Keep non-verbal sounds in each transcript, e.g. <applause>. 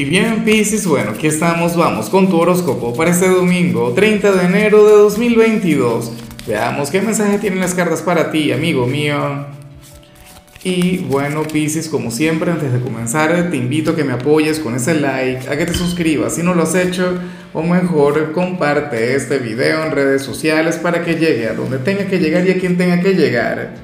Y bien, Piscis, bueno, aquí estamos, vamos con tu horóscopo para este domingo, 30 de enero de 2022. Veamos qué mensaje tienen las cartas para ti, amigo mío. Y bueno, Piscis, como siempre, antes de comenzar, te invito a que me apoyes con ese like, a que te suscribas si no lo has hecho, o mejor, comparte este video en redes sociales para que llegue a donde tenga que llegar y a quien tenga que llegar.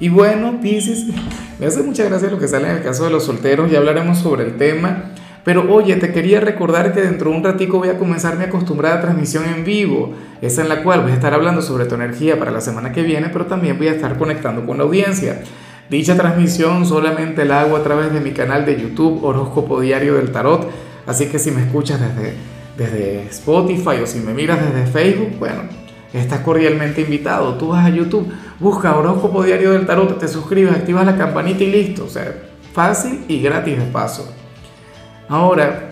Y bueno, Piscis, <laughs> me hace mucha gracia lo que sale en el caso de los solteros, ya hablaremos sobre el tema. Pero oye, te quería recordar que dentro de un ratico voy a comenzar mi acostumbrada transmisión en vivo, esa en la cual voy a estar hablando sobre tu energía para la semana que viene, pero también voy a estar conectando con la audiencia. Dicha transmisión solamente la hago a través de mi canal de YouTube Horóscopo Diario del Tarot, así que si me escuchas desde, desde Spotify o si me miras desde Facebook, bueno, estás cordialmente invitado. Tú vas a YouTube, busca Horóscopo Diario del Tarot, te suscribes, activas la campanita y listo. O sea, fácil y gratis de paso. Ahora,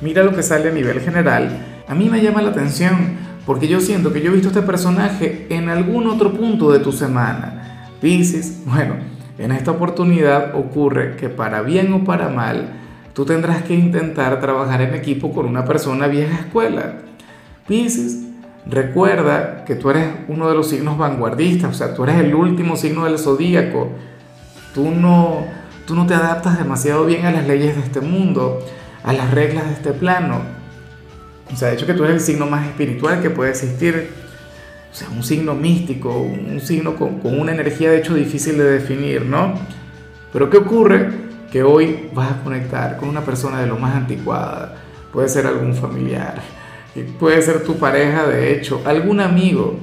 mira lo que sale a nivel general. A mí me llama la atención porque yo siento que yo he visto este personaje en algún otro punto de tu semana. Piscis, bueno, en esta oportunidad ocurre que para bien o para mal, tú tendrás que intentar trabajar en equipo con una persona vieja escuela. Piscis, recuerda que tú eres uno de los signos vanguardistas, o sea, tú eres el último signo del zodíaco. Tú no Tú no te adaptas demasiado bien a las leyes de este mundo, a las reglas de este plano. O sea, de hecho que tú eres el signo más espiritual que puede existir. O sea, un signo místico, un signo con, una energía de hecho difícil de definir, ¿no? Pero ¿qué ocurre? Que hoy vas a conectar con una persona de lo más anticuada. Puede ser algún familiar, puede ser tu pareja, de hecho, algún amigo.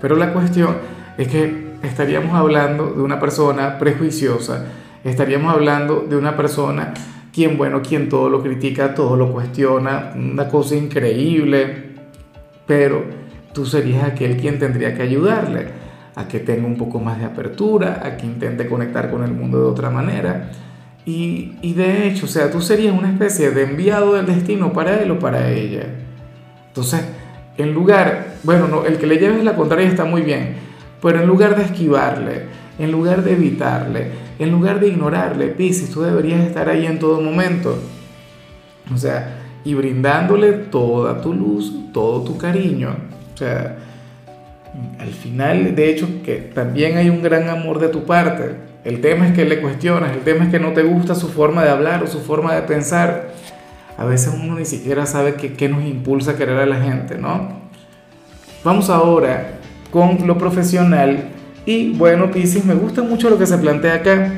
Pero la cuestión es que estaríamos hablando de una persona prejuiciosa, estaríamos hablando de una persona quien, bueno, quien todo lo critica, todo lo cuestiona, una cosa increíble, pero tú serías aquel quien tendría que ayudarle a que tenga un poco más de apertura, a que intente conectar con el mundo de otra manera. Y, y de hecho, o sea, tú serías una especie de enviado del destino para él o para ella. Entonces, en lugar, bueno, no, el que le lleves la contraria está muy bien, pero en lugar de esquivarle, en lugar de evitarle, en lugar de ignorarle, Piscis, tú deberías estar ahí en todo momento. O sea, y brindándole toda tu luz, todo tu cariño. O sea, al final, de hecho, que también hay un gran amor de tu parte. El tema es que le cuestionas, el tema es que no te gusta su forma de hablar o su forma de pensar. A veces uno ni siquiera sabe qué, nos impulsa a querer a la gente, ¿no? Vamos ahora con lo profesional. Y bueno, Piscis, me gusta mucho lo que se plantea acá.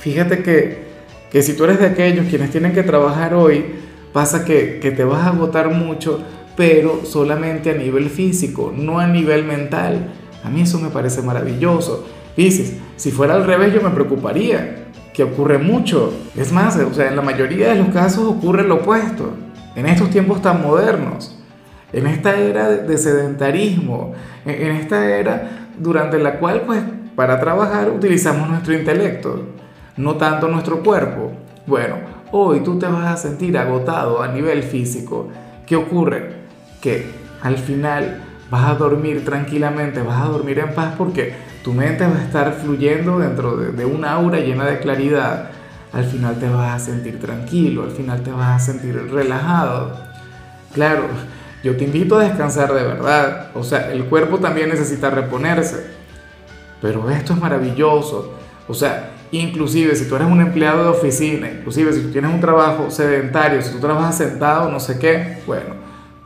Fíjate que, que si tú eres de aquellos quienes tienen que trabajar hoy, pasa que, que te vas a agotar mucho, pero solamente a nivel físico, no a nivel mental. A mí eso me parece maravilloso. Piscis, si fuera al revés yo me preocuparía, que ocurre mucho. Es más, o sea, en la mayoría de los casos ocurre lo opuesto. En estos tiempos tan modernos en esta era de sedentarismo, en esta era durante la cual, pues, para trabajar utilizamos nuestro intelecto, no tanto nuestro cuerpo. Bueno, hoy tú te vas a sentir agotado a nivel físico. ¿Qué ocurre? Que al final vas a dormir tranquilamente, vas a dormir en paz porque tu mente va a estar fluyendo dentro de, de una aura llena de claridad. Al final te vas a sentir tranquilo, al final te vas a sentir relajado. Claro, yo te invito a descansar de verdad. O sea, el cuerpo también necesita reponerse. Pero esto es maravilloso. O sea, inclusive si tú eres un empleado de oficina, inclusive si tú tienes un trabajo sedentario, si tú trabajas sentado, no sé qué, bueno,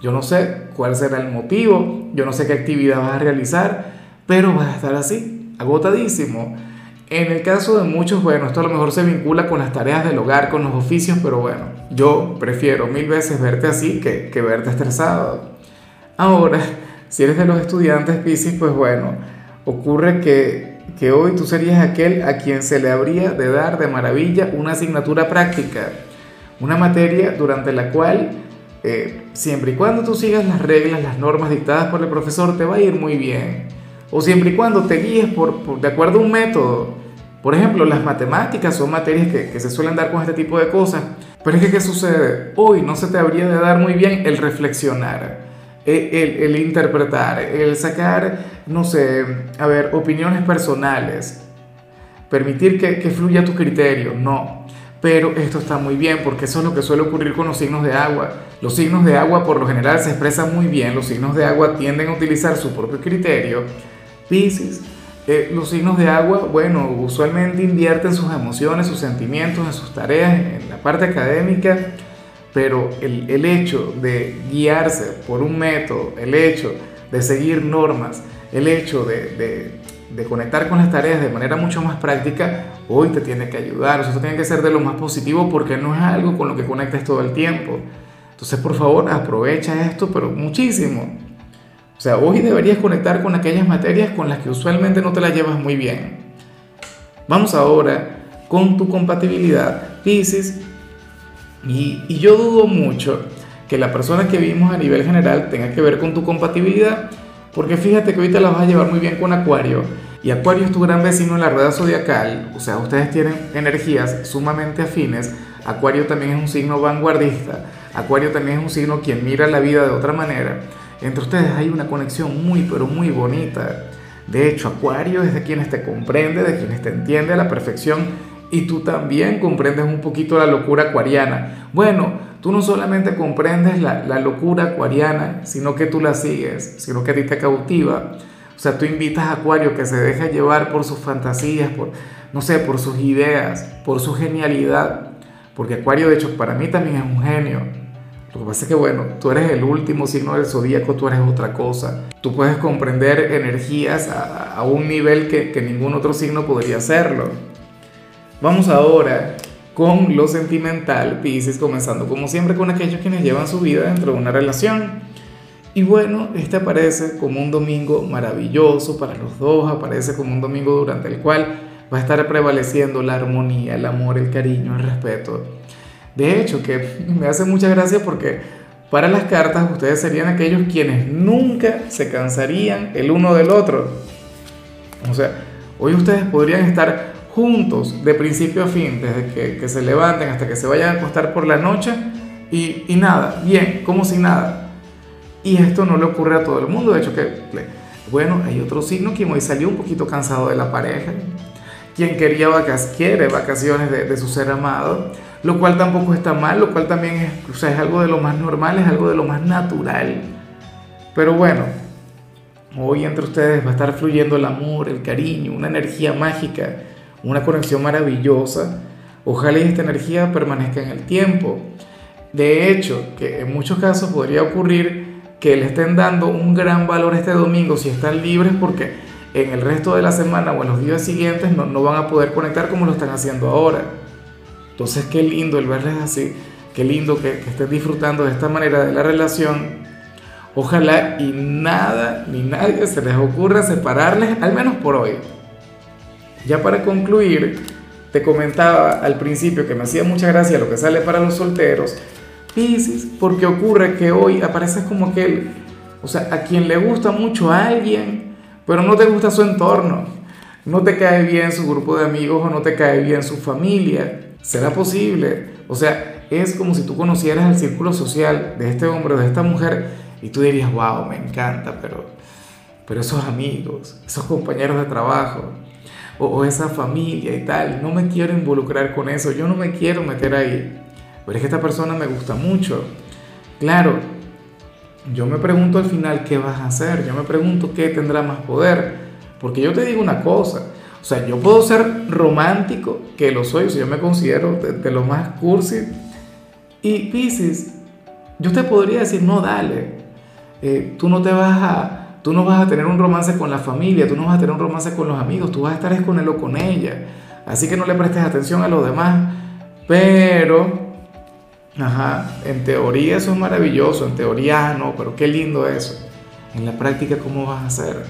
yo no sé cuál será el motivo, yo no sé qué actividad vas a realizar, pero vas a estar así, agotadísimo. En el caso de muchos, bueno, esto a lo mejor se vincula con las tareas del hogar, con los oficios, pero bueno, yo prefiero mil veces verte así que, que verte estresado. Ahora, <laughs> si eres de los estudiantes Piscis, pues bueno, ocurre que, que hoy tú serías aquel a quien se le habría de dar de maravilla una asignatura práctica, una materia durante la cual, eh, siempre y cuando tú sigas las reglas, las normas dictadas por el profesor, te va a ir muy bien o siempre y cuando te guíes por, de acuerdo a un método. Por ejemplo, las matemáticas son materias que, se suelen dar con este tipo de cosas. Pero es que, ¿qué sucede? Hoy no se te habría de dar muy bien el reflexionar, el, interpretar, el sacar, no sé, a ver, opiniones personales, permitir que, que fluya tu criterio. No. Pero esto está muy bien porque eso es lo que suele ocurrir con los signos de agua. Los signos de agua por lo general se expresan muy bien, los signos de agua tienden a utilizar su propio criterio. Piscis, eh, los signos de agua, bueno, usualmente invierten sus emociones, sus sentimientos en sus tareas, en la parte académica, pero el, el hecho de guiarse por un método, el hecho de seguir normas, el hecho de, de, de, conectar con las tareas de manera mucho más práctica, hoy te tiene que ayudar. eso tiene que ser de lo más positivo porque no es algo con lo que conectes todo el tiempo. Entonces, por favor, aprovecha esto, pero muchísimo. O sea, hoy deberías conectar con aquellas materias con las que usualmente no te las llevas muy bien. Vamos ahora con tu compatibilidad, Pisces. Y, y yo dudo mucho que la persona que vimos a nivel general tenga que ver con tu compatibilidad porque fíjate que ahorita la vas a llevar muy bien con Acuario. Y Acuario es tu gran vecino en la rueda zodiacal. O sea, ustedes tienen energías sumamente afines. Acuario también es un signo vanguardista. Acuario también es un signo quien mira la vida de otra manera. Entre ustedes hay una conexión muy, pero muy bonita. De hecho, Acuario es de quienes te comprende, de quienes te entiende a la perfección. Y tú también comprendes un poquito la locura acuariana. Bueno, tú no solamente comprendes la, locura acuariana, sino que tú la sigues, sino que a ti te cautiva. O sea, tú invitas a Acuario que se deje llevar por sus fantasías, por, no sé, por sus ideas, por su genialidad. Porque Acuario, de hecho, para mí también es un genio. Lo que pasa es que, bueno, tú eres el último signo del zodíaco, tú eres otra cosa. Tú puedes comprender energías a, a un nivel que, que ningún otro signo podría hacerlo. Vamos ahora con lo sentimental, Pisces, comenzando como siempre con aquellos quienes llevan su vida dentro de una relación. Y bueno, este aparece como un domingo maravilloso para los dos, aparece como un domingo durante el cual va a estar prevaleciendo la armonía, el amor, el cariño, el respeto. De hecho, que <laughs> me hace mucha gracia porque para las cartas ustedes serían aquellos quienes nunca se cansarían el uno del otro. O sea, hoy ustedes podrían estar juntos de principio a fin, desde que, se levanten hasta que se vayan a acostar por la noche y, nada, bien, como si nada. Y esto no le ocurre a todo el mundo, de hecho que, bueno, hay otro signo quien hoy salió un poquito cansado de la pareja, quien quería vacaciones, quiere vacaciones de, su ser amado, lo cual tampoco está mal, lo cual también es, o es algo de lo más normal, es algo de lo más natural. Pero bueno, hoy entre ustedes va a estar fluyendo el amor, el cariño, una energía mágica una conexión maravillosa. Ojalá esta energía permanezca en el tiempo. De hecho, que en muchos casos podría ocurrir que le estén dando un gran valor este domingo si están libres porque en el resto de la semana o en los días siguientes no, no van a poder conectar como lo están haciendo ahora. Entonces qué lindo el verles así, qué lindo que, que estén disfrutando de esta manera de la relación. Ojalá y nada ni nadie se les ocurra separarles, al menos por hoy. Ya para concluir, te comentaba al principio que me hacía mucha gracia lo que sale para los solteros, Pisces, porque ocurre que hoy apareces como aquel, o sea, a quien le gusta mucho a alguien, pero no te gusta su entorno, no te cae bien su grupo de amigos o no te cae bien su familia. ¿Será posible? O sea, es como si tú conocieras el círculo social de este hombre o de esta mujer y tú dirías, wow, me encanta, pero, pero esos amigos, esos compañeros de trabajo, o, o, esa familia y tal. No me quiero involucrar con eso, yo no me quiero meter ahí. Pero es que esta persona me gusta mucho. Claro, yo me pregunto al final qué vas a hacer, yo me pregunto qué tendrá más poder. Porque yo te digo una cosa, o sea, yo puedo ser romántico, que lo soy, o sea, yo me considero de, de lo más cursi. Y Pisces, yo te podría decir, no, dale, eh, tú no te vas a Tú no vas a tener un romance con la familia, tú no vas a tener un romance con los amigos, tú vas a estar es con él o con ella. Así que no le prestes atención a los demás. Pero, ajá, en teoría eso es maravilloso, en teoría no, pero qué lindo eso. En la práctica, ¿cómo vas a hacer?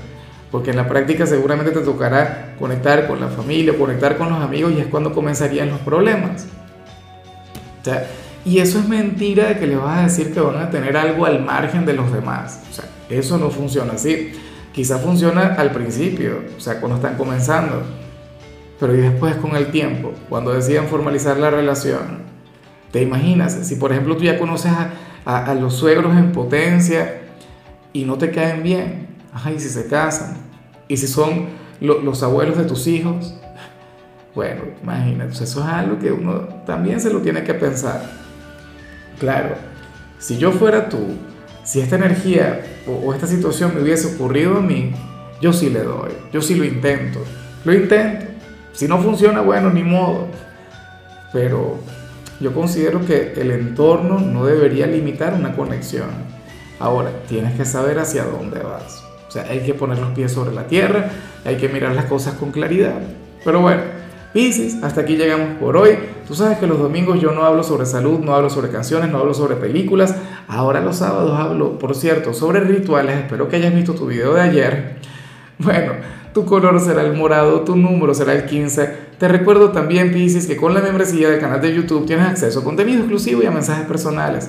Porque en la práctica seguramente te tocará conectar con la familia, conectar con los amigos y es cuando comenzarían los problemas. O sea, y eso es mentira de que le vas a decir que van a tener algo al margen de los demás. O sea, eso no funciona así. Quizá funciona al principio, o sea, cuando están comenzando. Pero y después con el tiempo, cuando decidan formalizar la relación, ¿te imaginas? Si por ejemplo tú ya conoces a, a, a los suegros en potencia y no te caen bien, ajá, y si se casan, y si son lo, los abuelos de tus hijos, Bueno, imagínate, eso es algo que uno también se lo tiene que pensar. Claro, si yo fuera tú, si esta energía o, esta situación me hubiese ocurrido a mí, yo sí le doy, yo sí lo intento, lo intento. Si no funciona, bueno, ni modo. Pero yo considero que el entorno no debería limitar una conexión. Ahora, tienes que saber hacia dónde vas. O sea, hay que poner los pies sobre la tierra, hay que mirar las cosas con claridad. Pero bueno, Piscis, hasta aquí llegamos por hoy. Tú sabes que los domingos yo no hablo sobre salud, no hablo sobre canciones, no hablo sobre películas. Ahora los sábados hablo, por cierto, sobre rituales. Espero que hayas visto tu video de ayer. <laughs> Bueno, tu color será el morado, tu número será el 15. Te recuerdo también, Piscis, que con la membresía del canal de YouTube tienes acceso a contenido exclusivo y a mensajes personales.